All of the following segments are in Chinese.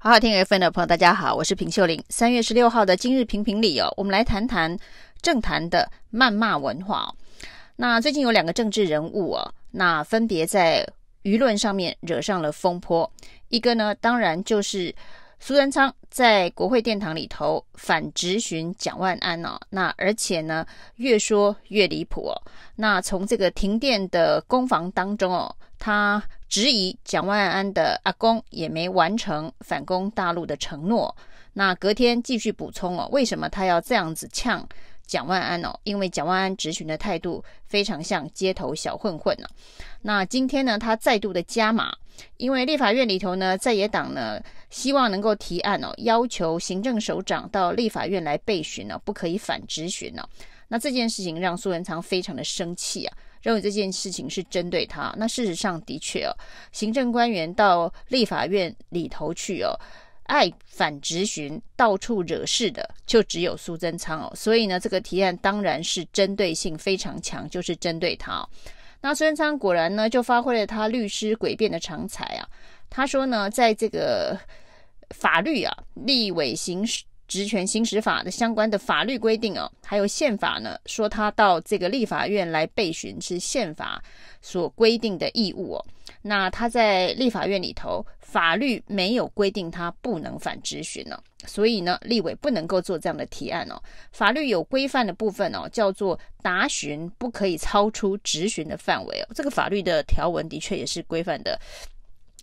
好好听 FM 的朋友，大家好，我是平秀玲。三月十六号的今日评评理哦，我们来谈谈政坛的谩骂文化。那最近有两个政治人物哦，那分别在舆论上面惹上了风波。一个呢，当然就是苏贞昌在国会殿堂里头反质询蒋万安哦，那而且呢，越说越离谱哦。那从这个停电的攻防当中哦，他。质疑蒋万安的阿公也没完成反攻大陆的承诺，那隔天继续补充哦，为什么他要这样子呛蒋万安哦？因为蒋万安质询的态度非常像街头小混混呢。那今天呢，他再度的加码，因为立法院里头呢，在野党呢希望能够提案哦，要求行政首长到立法院来备询呢，不可以反质询哦。那这件事情让苏贞昌非常的生气啊。认为这件事情是针对他，那事实上的确哦，行政官员到立法院里头去哦，爱反直询、到处惹事的就只有苏贞昌哦，所以呢，这个提案当然是针对性非常强，就是针对他。那孙昌果然呢，就发挥了他律师诡辩的长才啊，他说呢，在这个法律啊，立委行使。职权行使法的相关的法律规定哦，还有宪法呢，说他到这个立法院来备询是宪法所规定的义务哦。那他在立法院里头，法律没有规定他不能反质询呢，所以呢，立委不能够做这样的提案哦。法律有规范的部分哦，叫做答询不可以超出质询的范围哦。这个法律的条文的确也是规范的。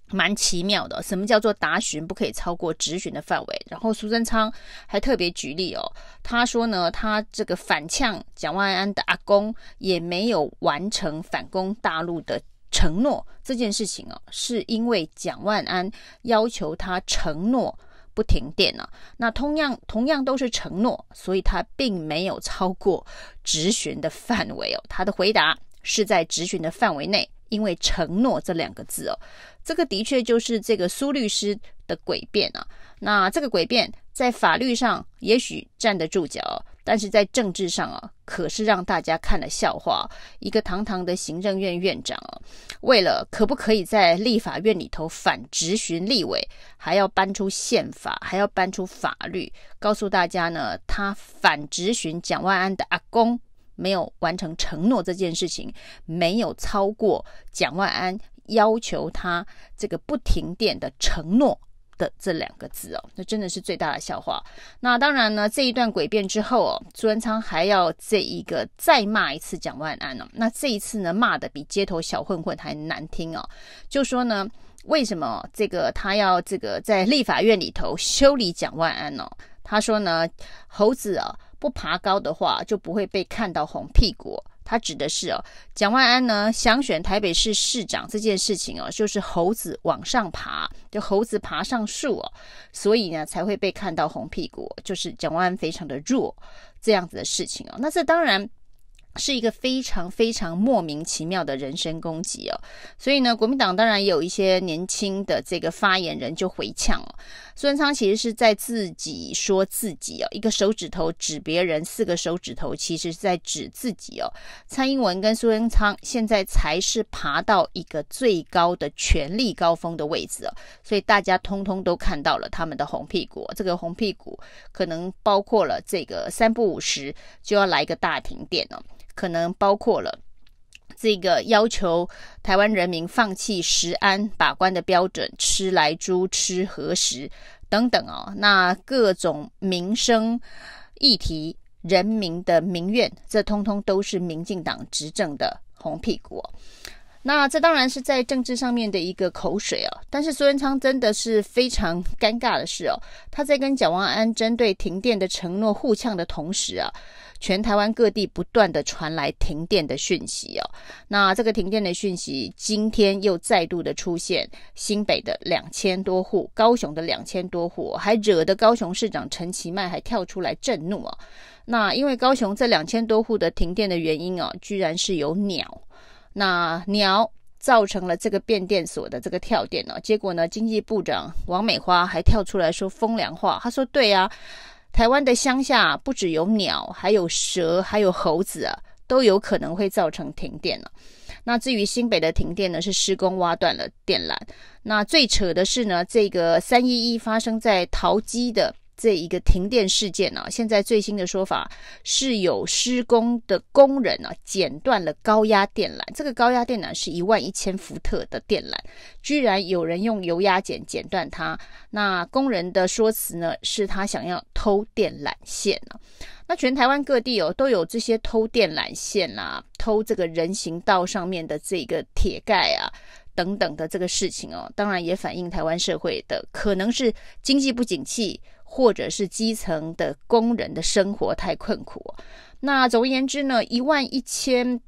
蛮奇妙的，什么叫做答询不可以超过质询的范围？然后苏贞昌还特别举例哦，他说呢，他这个反呛蒋万安的阿公也没有完成反攻大陆的承诺，这件事情哦，是因为蒋万安要求他承诺不停电呢。那同样同样都是承诺，所以他并没有超过质询的范围哦。他的回答是在质询的范围内。因为承诺这两个字哦，这个的确就是这个苏律师的诡辩啊。那这个诡辩在法律上也许站得住脚，但是在政治上啊，可是让大家看了笑话。一个堂堂的行政院院长啊，为了可不可以在立法院里头反质询立委，还要搬出宪法，还要搬出法律，告诉大家呢，他反质询蒋万安的阿公。没有完成承诺这件事情，没有超过蒋万安要求他这个不停电的承诺的这两个字哦，那真的是最大的笑话。那当然呢，这一段诡辩之后哦，苏贞昌还要这一个再骂一次蒋万安哦。那这一次呢，骂的比街头小混混还难听哦，就说呢，为什么这个他要这个在立法院里头修理蒋万安哦？他说呢，猴子啊。不爬高的话，就不会被看到红屁股。他指的是哦，蒋万安呢想选台北市市长这件事情哦，就是猴子往上爬，就猴子爬上树哦，所以呢才会被看到红屁股，就是蒋万安非常的弱这样子的事情哦。那这当然。是一个非常非常莫名其妙的人身攻击哦，所以呢，国民党当然也有一些年轻的这个发言人就回呛哦。苏贞昌其实是在自己说自己哦，一个手指头指别人，四个手指头其实是在指自己哦。蔡英文跟苏贞昌现在才是爬到一个最高的权力高峰的位置哦，所以大家通通都看到了他们的红屁股。这个红屁股可能包括了这个三不五时就要来一个大停电哦。可能包括了这个要求台湾人民放弃食安把关的标准，吃来猪、吃核食等等哦，那各种民生议题、人民的民怨，这通通都是民进党执政的红屁股哦。那这当然是在政治上面的一个口水哦，但是苏贞昌真的是非常尴尬的是哦，他在跟蒋万安针对停电的承诺互呛的同时啊，全台湾各地不断的传来停电的讯息哦。那这个停电的讯息今天又再度的出现，新北的两千多户，高雄的两千多户，还惹得高雄市长陈其迈还跳出来震怒哦。那因为高雄这两千多户的停电的原因哦，居然是有鸟。那鸟造成了这个变电所的这个跳电呢？结果呢，经济部长王美花还跳出来说风凉话。他说：“对呀，台湾的乡下不只有鸟，还有蛇，还有猴子啊，都有可能会造成停电了。”那至于新北的停电呢，是施工挖断了电缆。那最扯的是呢，这个三一一发生在桃机的。这一个停电事件呢、啊，现在最新的说法是有施工的工人呢、啊、剪断了高压电缆。这个高压电缆是一万一千伏特的电缆，居然有人用油压剪剪断它。那工人的说辞呢，是他想要偷电缆线呢、啊。那全台湾各地哦都有这些偷电缆线啊，偷这个人行道上面的这个铁盖啊等等的这个事情哦，当然也反映台湾社会的可能是经济不景气。或者是基层的工人的生活太困苦，那总而言之呢，一万一千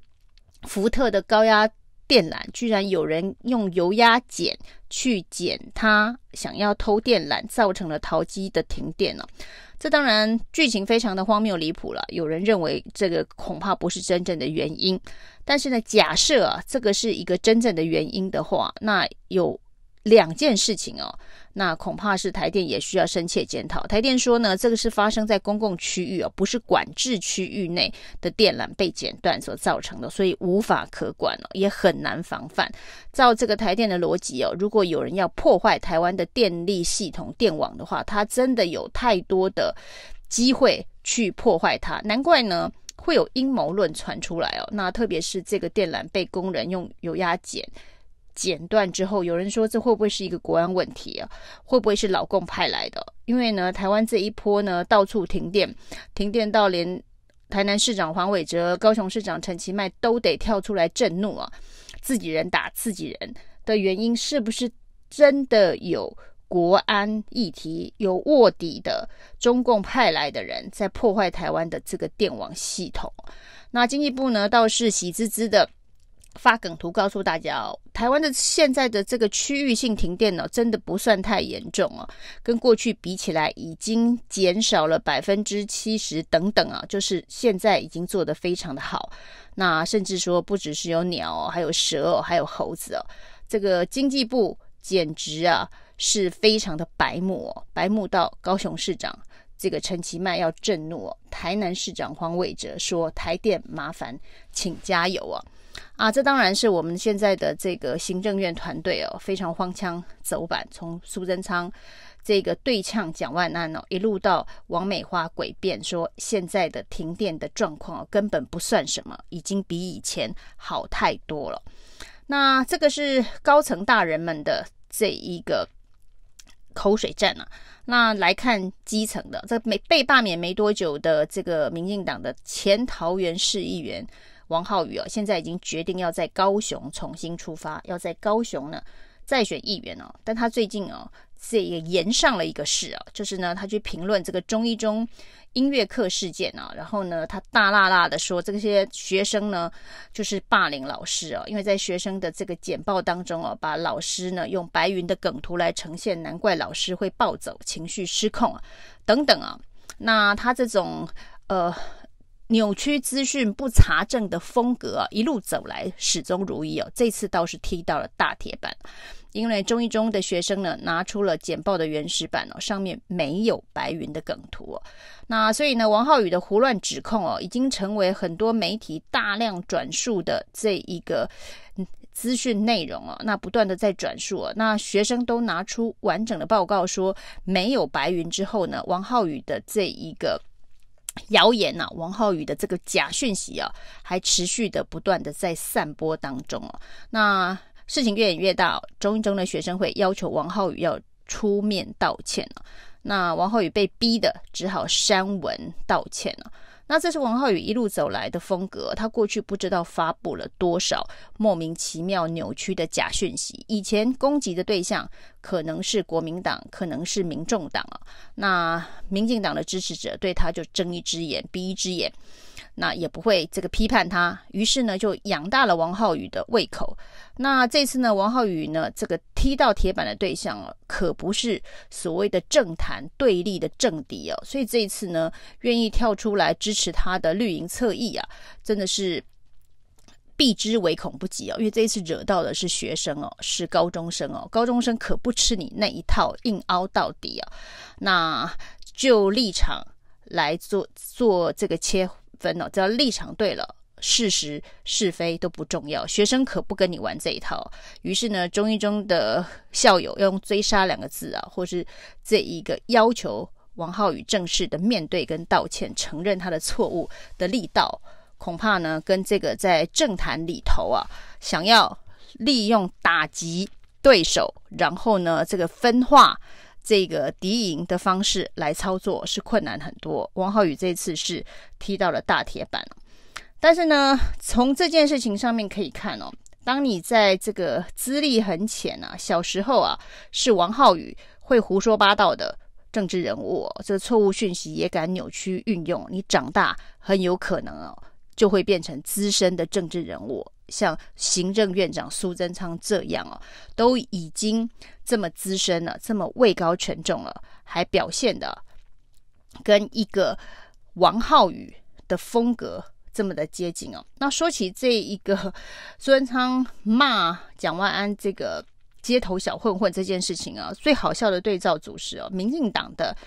伏特的高压电缆，居然有人用油压剪去剪它，想要偷电缆，造成了桃机的停电了。这当然剧情非常的荒谬离谱了。有人认为这个恐怕不是真正的原因，但是呢，假设啊，这个是一个真正的原因的话，那有。两件事情哦，那恐怕是台电也需要深切检讨。台电说呢，这个是发生在公共区域哦，不是管制区域内的电缆被剪断所造成的，所以无法可管哦，也很难防范。照这个台电的逻辑哦，如果有人要破坏台湾的电力系统电网的话，他真的有太多的机会去破坏它。难怪呢，会有阴谋论传出来哦。那特别是这个电缆被工人用油压剪。剪断之后，有人说这会不会是一个国安问题啊？会不会是老共派来的？因为呢，台湾这一波呢，到处停电，停电到连台南市长黄伟哲、高雄市长陈其迈都得跳出来震怒啊！自己人打自己人的原因，是不是真的有国安议题、有卧底的中共派来的人在破坏台湾的这个电网系统？那经济部呢，倒是喜滋滋的。发梗图告诉大家哦，台湾的现在的这个区域性停电呢，真的不算太严重哦，跟过去比起来已经减少了百分之七十等等啊，就是现在已经做得非常的好。那甚至说不只是有鸟哦，还有蛇哦，还有猴子哦，这个经济部简直啊是非常的白目哦，白目到高雄市长这个陈其迈要震怒哦，台南市长黄伟哲说台电麻烦请加油啊。啊，这当然是我们现在的这个行政院团队哦，非常荒腔走板，从苏贞昌这个对呛蒋万安哦，一路到王美花诡辩说现在的停电的状况根本不算什么，已经比以前好太多了。那这个是高层大人们的这一个口水战啊。那来看基层的，这没被罢免没多久的这个民进党的前桃园市议员。王浩宇啊，现在已经决定要在高雄重新出发，要在高雄呢再选议员哦。但他最近哦，这也延上了一个事啊，就是呢，他去评论这个中一中音乐课事件啊，然后呢，他大辣辣的说这些学生呢就是霸凌老师哦，因为在学生的这个简报当中哦，把老师呢用白云的梗图来呈现，难怪老师会暴走、情绪失控啊，等等啊。那他这种呃。扭曲资讯、不查证的风格啊，一路走来始终如一哦。这次倒是踢到了大铁板，因为中一中的学生呢拿出了简报的原始版哦，上面没有白云的梗图哦。那所以呢，王浩宇的胡乱指控哦，已经成为很多媒体大量转述的这一个资讯内容哦。那不断的在转述哦，那学生都拿出完整的报告说没有白云之后呢，王浩宇的这一个。谣言呐、王浩宇的这个假讯息啊，还持续的不断的在散播当中哦、那事情越演越大，中一中的学生会要求王浩宇要出面道歉了、那王浩宇被逼的只好删文道歉了、那这是王浩宇一路走来的风格。他过去不知道发布了多少莫名其妙扭曲的假讯息。以前攻击的对象可能是国民党，可能是民众党啊。那民进党的支持者对他就睁一只眼闭一只眼。那也不会这个批判他，于是呢就养大了王浩宇的胃口。那这次呢，王浩宇呢这个踢到铁板的对象哦，可不是所谓的政坛对立的政敌哦，所以这一次呢，愿意跳出来支持他的绿营侧翼啊，真的是避之唯恐不及哦。因为这一次惹到的是学生哦，是高中生哦，高中生可不吃你那一套，硬凹到底啊。那就立场来做做这个切。分了，只要立场对了，事实是非都不重要，学生可不跟你玩这一套。于是呢，中一中的校友要用追杀两个字啊，或是这一个要求王浩宇正式的面对跟道歉，承认他的错误的力道，恐怕呢，跟这个在政坛里头啊，想要利用打击对手，然后呢，这个分化这个敌营的方式来操作是困难很多。王浩宇这次是踢到了大铁板。但是呢，从这件事情上面可以看哦，当你在这个资历很浅啊，小时候啊是王浩宇会胡说八道的政治人物哦，这个错误讯息也敢扭曲运用，你长大很有可能哦就会变成资深的政治人物，像行政院长苏贞昌这样哦，都已经这么资深了，这么位高权重了，还表现的跟一个王浩宇的风格。这么的接近哦。那说起这一个苏贞昌骂蒋万安这个街头小混混这件事情啊，最好笑的对照组是哦，民进党的。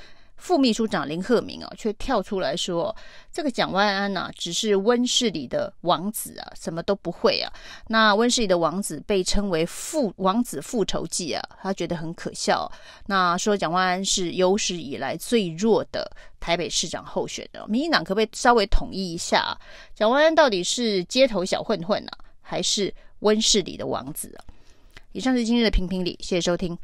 副秘书长林鹤明啊，却跳出来说：“这个蒋万安呐、啊，只是温室里的王子啊，什么都不会啊。那温室里的王子被称为复王子复仇记啊，他觉得很可笑。那说蒋万安是有史以来最弱的台北市长候选人，民进党可不可以稍微统一一下？蒋万安到底是街头小混混呢、啊，还是温室里的王子？”以上是今日的评评理，谢谢收听。